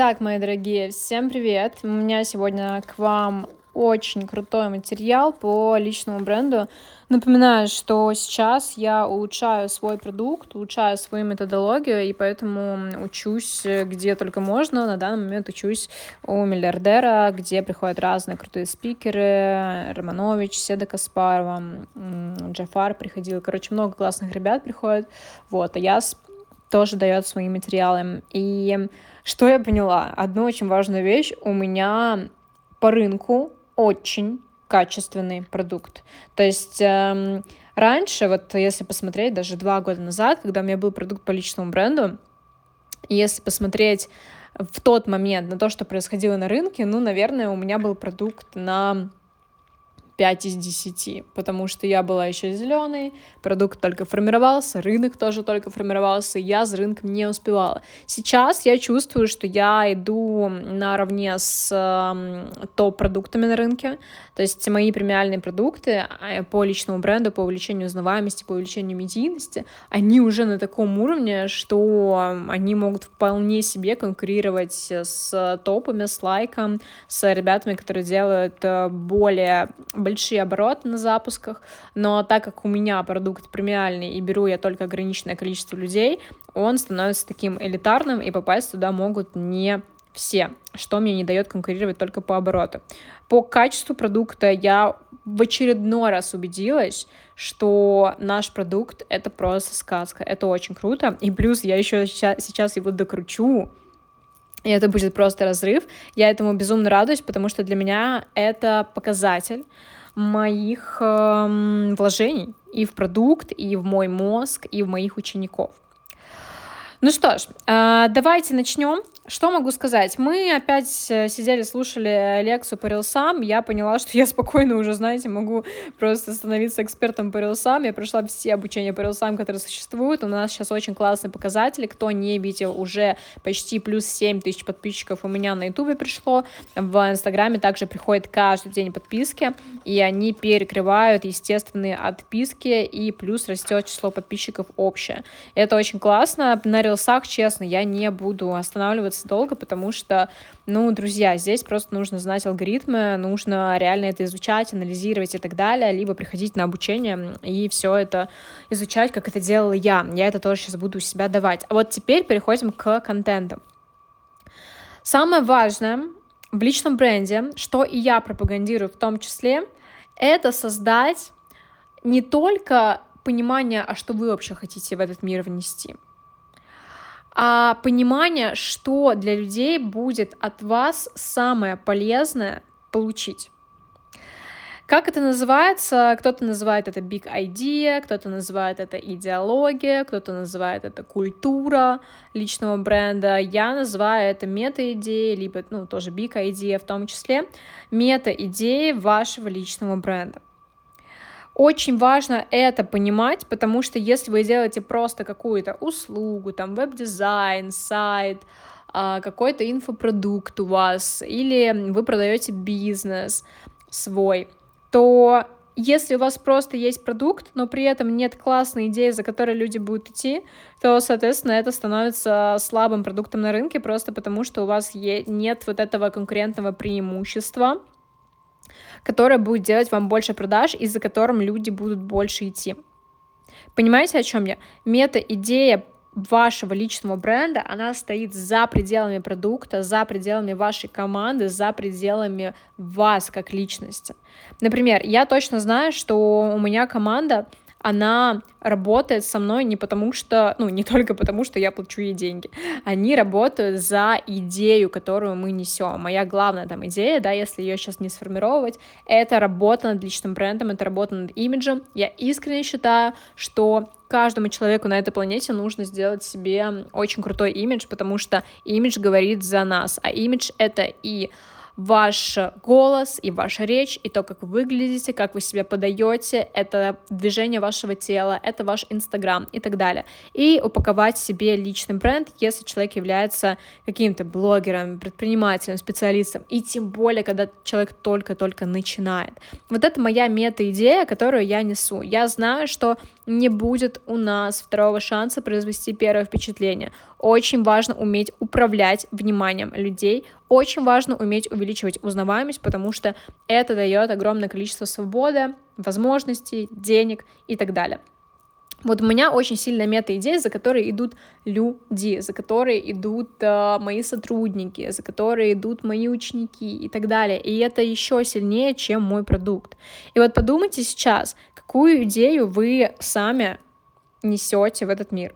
Итак, мои дорогие, всем привет! У меня сегодня к вам очень крутой материал по личному бренду. Напоминаю, что сейчас я улучшаю свой продукт, улучшаю свою методологию, и поэтому учусь где только можно. На данный момент учусь у миллиардера, где приходят разные крутые спикеры. Романович, Седа Каспарова, Джафар приходил. Короче, много классных ребят приходит. Вот, а я тоже дает свои материалы. И что я поняла? Одну очень важную вещь. У меня по рынку очень качественный продукт. То есть эм, раньше, вот если посмотреть, даже два года назад, когда у меня был продукт по личному бренду, если посмотреть в тот момент на то, что происходило на рынке, ну, наверное, у меня был продукт на 5 из 10, потому что я была еще зеленой, продукт только формировался, рынок тоже только формировался, я с рынком не успевала. Сейчас я чувствую, что я иду наравне с э, топ-продуктами на рынке, то есть мои премиальные продукты а, по личному бренду, по увеличению узнаваемости, по увеличению медийности, они уже на таком уровне, что они могут вполне себе конкурировать с топами, с лайком, с ребятами, которые делают э, более большие обороты на запусках, но так как у меня продукт премиальный и беру я только ограниченное количество людей, он становится таким элитарным, и попасть туда могут не все, что мне не дает конкурировать только по обороту. По качеству продукта я в очередной раз убедилась, что наш продукт — это просто сказка, это очень круто, и плюс я еще сейчас его докручу, и это будет просто разрыв. Я этому безумно радуюсь, потому что для меня это показатель моих э, вложений и в продукт, и в мой мозг, и в моих учеников. Ну что ж, э, давайте начнем. Что могу сказать? Мы опять э, сидели, слушали лекцию по рилсам. Я поняла, что я спокойно уже, знаете, могу просто становиться экспертом по рилсам. Я прошла все обучения по рилсам, которые существуют. У нас сейчас очень классные показатели. Кто не видел, уже почти плюс 7 тысяч подписчиков у меня на ютубе пришло. В инстаграме также приходит каждый день подписки, и они перекрывают естественные отписки, и плюс растет число подписчиков общее. Это очень классно. На рилсах, честно, я не буду останавливаться останавливаться долго, потому что, ну, друзья, здесь просто нужно знать алгоритмы, нужно реально это изучать, анализировать и так далее, либо приходить на обучение и все это изучать, как это делала я. Я это тоже сейчас буду у себя давать. А вот теперь переходим к контенту. Самое важное в личном бренде, что и я пропагандирую в том числе, это создать не только понимание, а что вы вообще хотите в этот мир внести — а понимание, что для людей будет от вас самое полезное получить. Как это называется? Кто-то называет это big idea, кто-то называет это идеология, кто-то называет это культура личного бренда. Я называю это мета-идеи, либо, ну, тоже big idea в том числе, мета-идеи вашего личного бренда. Очень важно это понимать, потому что если вы делаете просто какую-то услугу, там веб-дизайн, сайт, а, какой-то инфопродукт у вас, или вы продаете бизнес свой, то если у вас просто есть продукт, но при этом нет классной идеи, за которой люди будут идти, то, соответственно, это становится слабым продуктом на рынке, просто потому что у вас нет вот этого конкурентного преимущества, которая будет делать вам больше продаж, и за которым люди будут больше идти. Понимаете, о чем я? Мета-идея вашего личного бренда, она стоит за пределами продукта, за пределами вашей команды, за пределами вас как личности. Например, я точно знаю, что у меня команда она работает со мной не потому что, ну, не только потому, что я плачу ей деньги. Они работают за идею, которую мы несем. Моя главная там идея, да, если ее сейчас не сформировать, это работа над личным брендом, это работа над имиджем. Я искренне считаю, что каждому человеку на этой планете нужно сделать себе очень крутой имидж, потому что имидж говорит за нас, а имидж это и ваш голос и ваша речь, и то, как вы выглядите, как вы себя подаете, это движение вашего тела, это ваш Инстаграм и так далее. И упаковать себе личный бренд, если человек является каким-то блогером, предпринимателем, специалистом, и тем более, когда человек только-только начинает. Вот это моя мета-идея, которую я несу. Я знаю, что не будет у нас второго шанса произвести первое впечатление. Очень важно уметь управлять вниманием людей, очень важно уметь увеличивать узнаваемость, потому что это дает огромное количество свободы, возможностей, денег и так далее. Вот у меня очень сильная мета-идея, за которой идут люди, за которые идут э, мои сотрудники, за которые идут мои ученики и так далее. И это еще сильнее, чем мой продукт. И вот подумайте сейчас, какую идею вы сами несете в этот мир.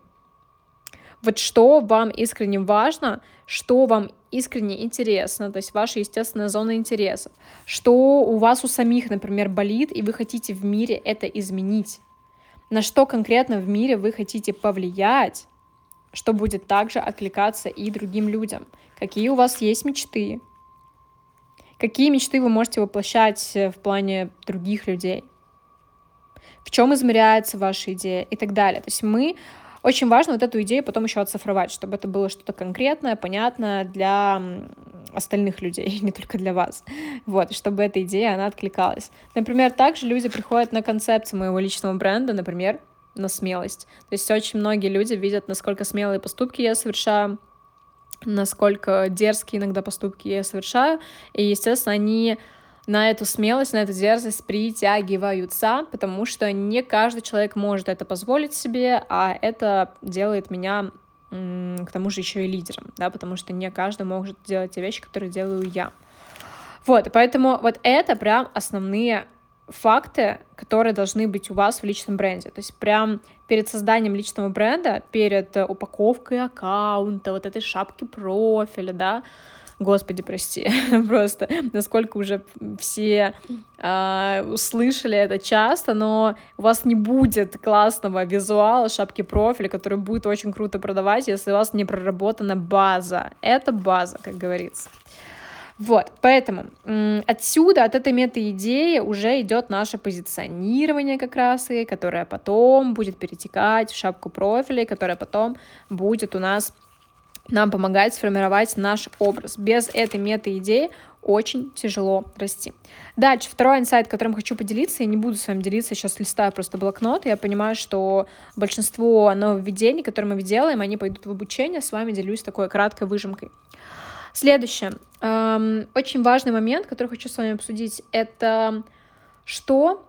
Вот что вам искренне важно, что вам искренне интересно, то есть ваша естественная зона интересов, что у вас у самих, например, болит, и вы хотите в мире это изменить на что конкретно в мире вы хотите повлиять, что будет также откликаться и другим людям. Какие у вас есть мечты? Какие мечты вы можете воплощать в плане других людей? В чем измеряется ваша идея и так далее. То есть мы очень важно вот эту идею потом еще оцифровать, чтобы это было что-то конкретное, понятное для остальных людей, не только для вас. Вот, чтобы эта идея, она откликалась. Например, также люди приходят на концепцию моего личного бренда, например, на смелость. То есть очень многие люди видят, насколько смелые поступки я совершаю, насколько дерзкие иногда поступки я совершаю, и, естественно, они на эту смелость, на эту дерзость притягиваются, потому что не каждый человек может это позволить себе, а это делает меня к тому же еще и лидером, да, потому что не каждый может делать те вещи, которые делаю я. Вот, поэтому вот это прям основные факты, которые должны быть у вас в личном бренде. То есть прям перед созданием личного бренда, перед упаковкой аккаунта, вот этой шапки профиля, да, Господи, прости, просто насколько уже все э, услышали это часто, но у вас не будет классного визуала шапки профиля, который будет очень круто продавать, если у вас не проработана база. Это база, как говорится. Вот, поэтому отсюда, от этой мета-идеи уже идет наше позиционирование как раз, и которое потом будет перетекать в шапку профиля, которая потом будет у нас нам помогает сформировать наш образ. Без этой мета-идеи очень тяжело расти. Дальше, второй инсайт, которым хочу поделиться, я не буду с вами делиться, сейчас листаю просто блокнот, я понимаю, что большинство нововведений, которые мы делаем, они пойдут в обучение, с вами делюсь такой краткой выжимкой. Следующее, эм, очень важный момент, который хочу с вами обсудить, это что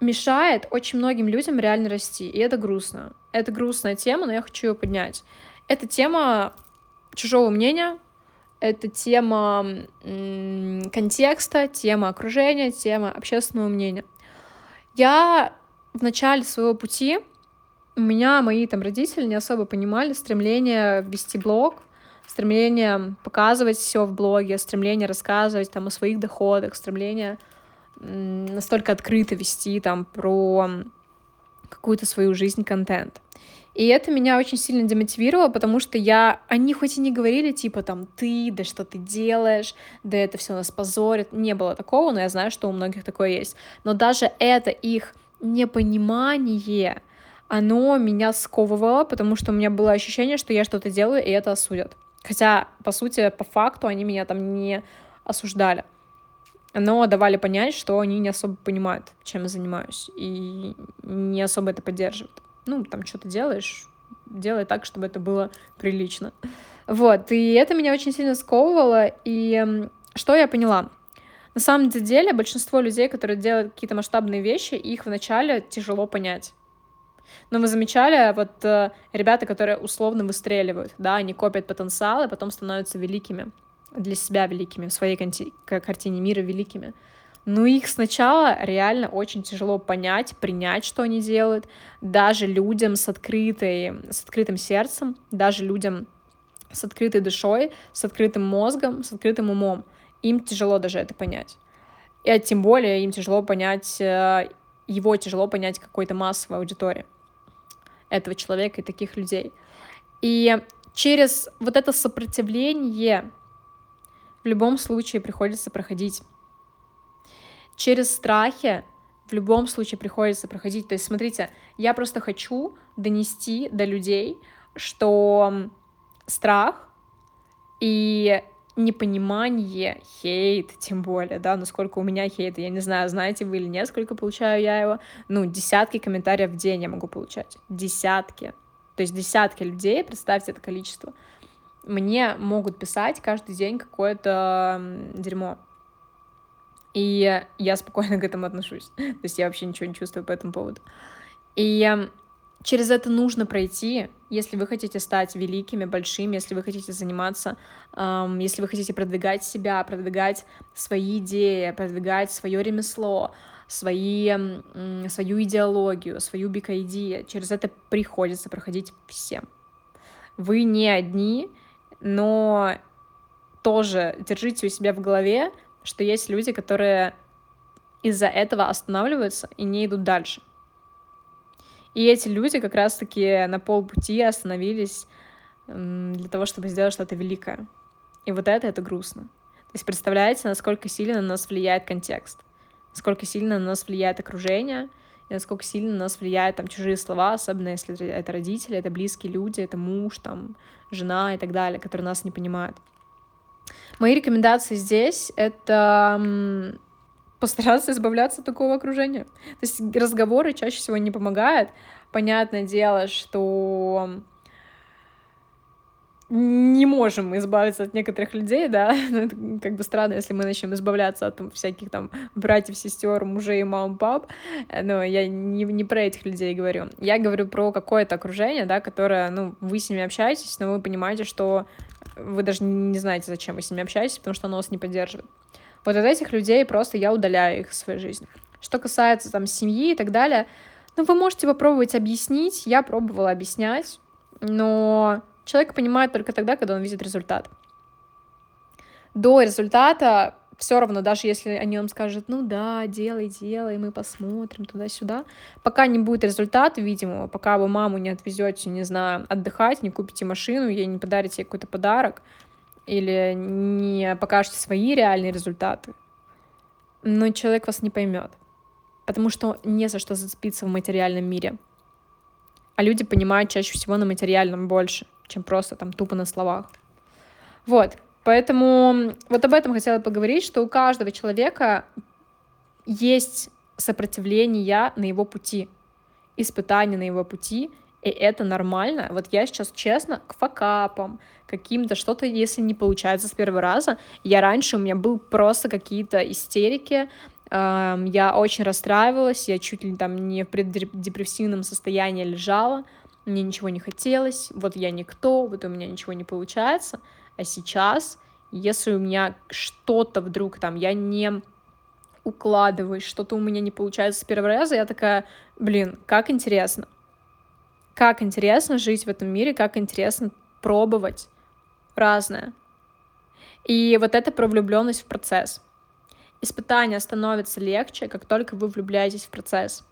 мешает очень многим людям реально расти, и это грустно. Это грустная тема, но я хочу ее поднять. Это тема чужого мнения, это тема контекста, тема окружения, тема общественного мнения. Я в начале своего пути, у меня мои там родители не особо понимали стремление вести блог, стремление показывать все в блоге, стремление рассказывать там о своих доходах, стремление настолько открыто вести там про какую-то свою жизнь контент. И это меня очень сильно демотивировало, потому что я... Они хоть и не говорили, типа, там, ты, да что ты делаешь, да это все нас позорит. Не было такого, но я знаю, что у многих такое есть. Но даже это их непонимание, оно меня сковывало, потому что у меня было ощущение, что я что-то делаю, и это осудят. Хотя, по сути, по факту они меня там не осуждали. Но давали понять, что они не особо понимают, чем я занимаюсь, и не особо это поддерживают ну, там что-то делаешь, делай так, чтобы это было прилично. Вот, и это меня очень сильно сковывало, и что я поняла? На самом деле, большинство людей, которые делают какие-то масштабные вещи, их вначале тяжело понять. Но мы замечали, вот э, ребята, которые условно выстреливают, да, они копят потенциал и потом становятся великими, для себя великими, в своей картине мира великими. Ну их сначала реально очень тяжело понять, принять, что они делают. Даже людям с, открытой, с открытым сердцем, даже людям с открытой душой, с открытым мозгом, с открытым умом. Им тяжело даже это понять. И а тем более им тяжело понять, э, его тяжело понять какой-то массовой аудитории этого человека и таких людей. И через вот это сопротивление в любом случае приходится проходить через страхи в любом случае приходится проходить. То есть, смотрите, я просто хочу донести до людей, что страх и непонимание, хейт, тем более, да, ну сколько у меня хейта, я не знаю, знаете вы или нет, сколько получаю я его, ну, десятки комментариев в день я могу получать, десятки, то есть десятки людей, представьте это количество, мне могут писать каждый день какое-то дерьмо, и я спокойно к этому отношусь, то есть я вообще ничего не чувствую по этому поводу, и через это нужно пройти, если вы хотите стать великими, большими, если вы хотите заниматься, эм, если вы хотите продвигать себя, продвигать свои идеи, продвигать свое ремесло, свои, э, свою идеологию, свою бикайди, через это приходится проходить всем. Вы не одни, но тоже держите у себя в голове, что есть люди, которые из-за этого останавливаются и не идут дальше. И эти люди как раз-таки на полпути остановились для того, чтобы сделать что-то великое. И вот это, это грустно. То есть представляете, насколько сильно на нас влияет контекст, насколько сильно на нас влияет окружение, и насколько сильно на нас влияют там чужие слова, особенно если это родители, это близкие люди, это муж, там, жена и так далее, которые нас не понимают. Мои рекомендации здесь — это постараться избавляться от такого окружения. То есть разговоры чаще всего не помогают. Понятное дело, что не можем избавиться от некоторых людей, да, ну, это как бы странно, если мы начнем избавляться от всяких там братьев, сестер, мужей, мам, пап, но я не, не про этих людей говорю. Я говорю про какое-то окружение, да, которое, ну, вы с ними общаетесь, но вы понимаете, что вы даже не знаете, зачем вы с ними общаетесь, потому что оно вас не поддерживает. Вот от этих людей просто я удаляю их из своей жизни. Что касается там семьи и так далее, ну, вы можете попробовать объяснить, я пробовала объяснять, но человек понимает только тогда, когда он видит результат. До результата все равно, даже если они вам скажут, ну да, делай, делай, мы посмотрим туда-сюда, пока не будет результата видимого, пока вы маму не отвезете, не знаю, отдыхать, не купите машину, ей не подарите какой-то подарок, или не покажете свои реальные результаты, но человек вас не поймет, потому что не за что зацепиться в материальном мире. А люди понимают чаще всего на материальном больше, чем просто там тупо на словах. Вот, поэтому вот об этом хотела поговорить, что у каждого человека есть сопротивление на его пути, испытания на его пути, и это нормально. Вот я сейчас, честно, к факапам, каким-то что-то, если не получается с первого раза. Я раньше, у меня был просто какие-то истерики, я очень расстраивалась, я чуть ли там не в преддепрессивном состоянии лежала, мне ничего не хотелось, вот я никто, вот у меня ничего не получается. А сейчас, если у меня что-то вдруг там, я не укладываюсь, что-то у меня не получается с первого раза, я такая, блин, как интересно как интересно жить в этом мире, как интересно пробовать разное. И вот это про влюбленность в процесс. Испытания становятся легче, как только вы влюбляетесь в процесс.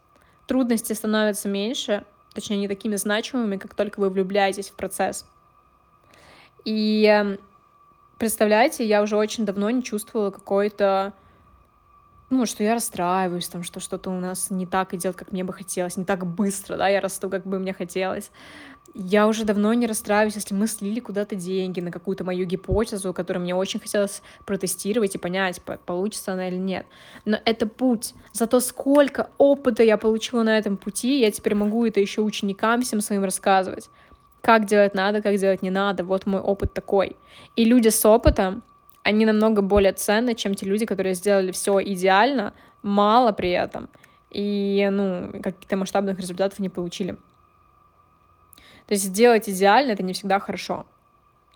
Трудности становятся меньше, точнее, не такими значимыми, как только вы влюбляетесь в процесс. И эм, представляете, я уже очень давно не чувствовала какой-то ну, что я расстраиваюсь, там, что что-то у нас не так идет, как мне бы хотелось, не так быстро, да, я расту, как бы мне хотелось. Я уже давно не расстраиваюсь, если мы слили куда-то деньги на какую-то мою гипотезу, которую мне очень хотелось протестировать и понять, получится она или нет. Но это путь. Зато сколько опыта я получила на этом пути, я теперь могу это еще ученикам всем своим рассказывать. Как делать надо, как делать не надо. Вот мой опыт такой. И люди с опытом, они намного более ценны, чем те люди, которые сделали все идеально, мало при этом, и, ну, каких-то масштабных результатов не получили. То есть сделать идеально — это не всегда хорошо.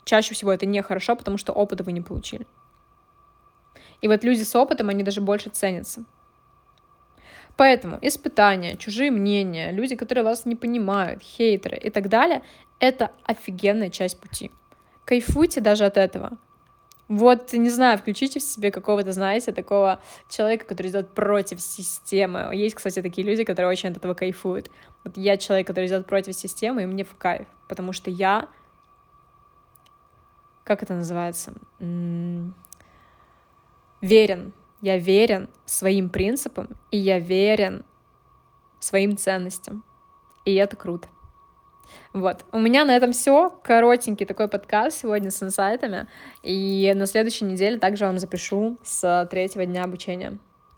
Чаще всего это не хорошо, потому что опыта вы не получили. И вот люди с опытом, они даже больше ценятся. Поэтому испытания, чужие мнения, люди, которые вас не понимают, хейтеры и так далее, это офигенная часть пути. Кайфуйте даже от этого. Вот, не знаю, включите в себе какого-то, знаете, такого человека, который идет против системы. Есть, кстати, такие люди, которые очень от этого кайфуют. Вот я человек, который идет против системы, и мне в кайф, потому что я... Как это называется? М-м- верен. Я верен своим принципам, и я верен своим ценностям. И это круто. Вот. У меня на этом все. Коротенький такой подкаст сегодня с инсайтами. И на следующей неделе также вам запишу с третьего дня обучения.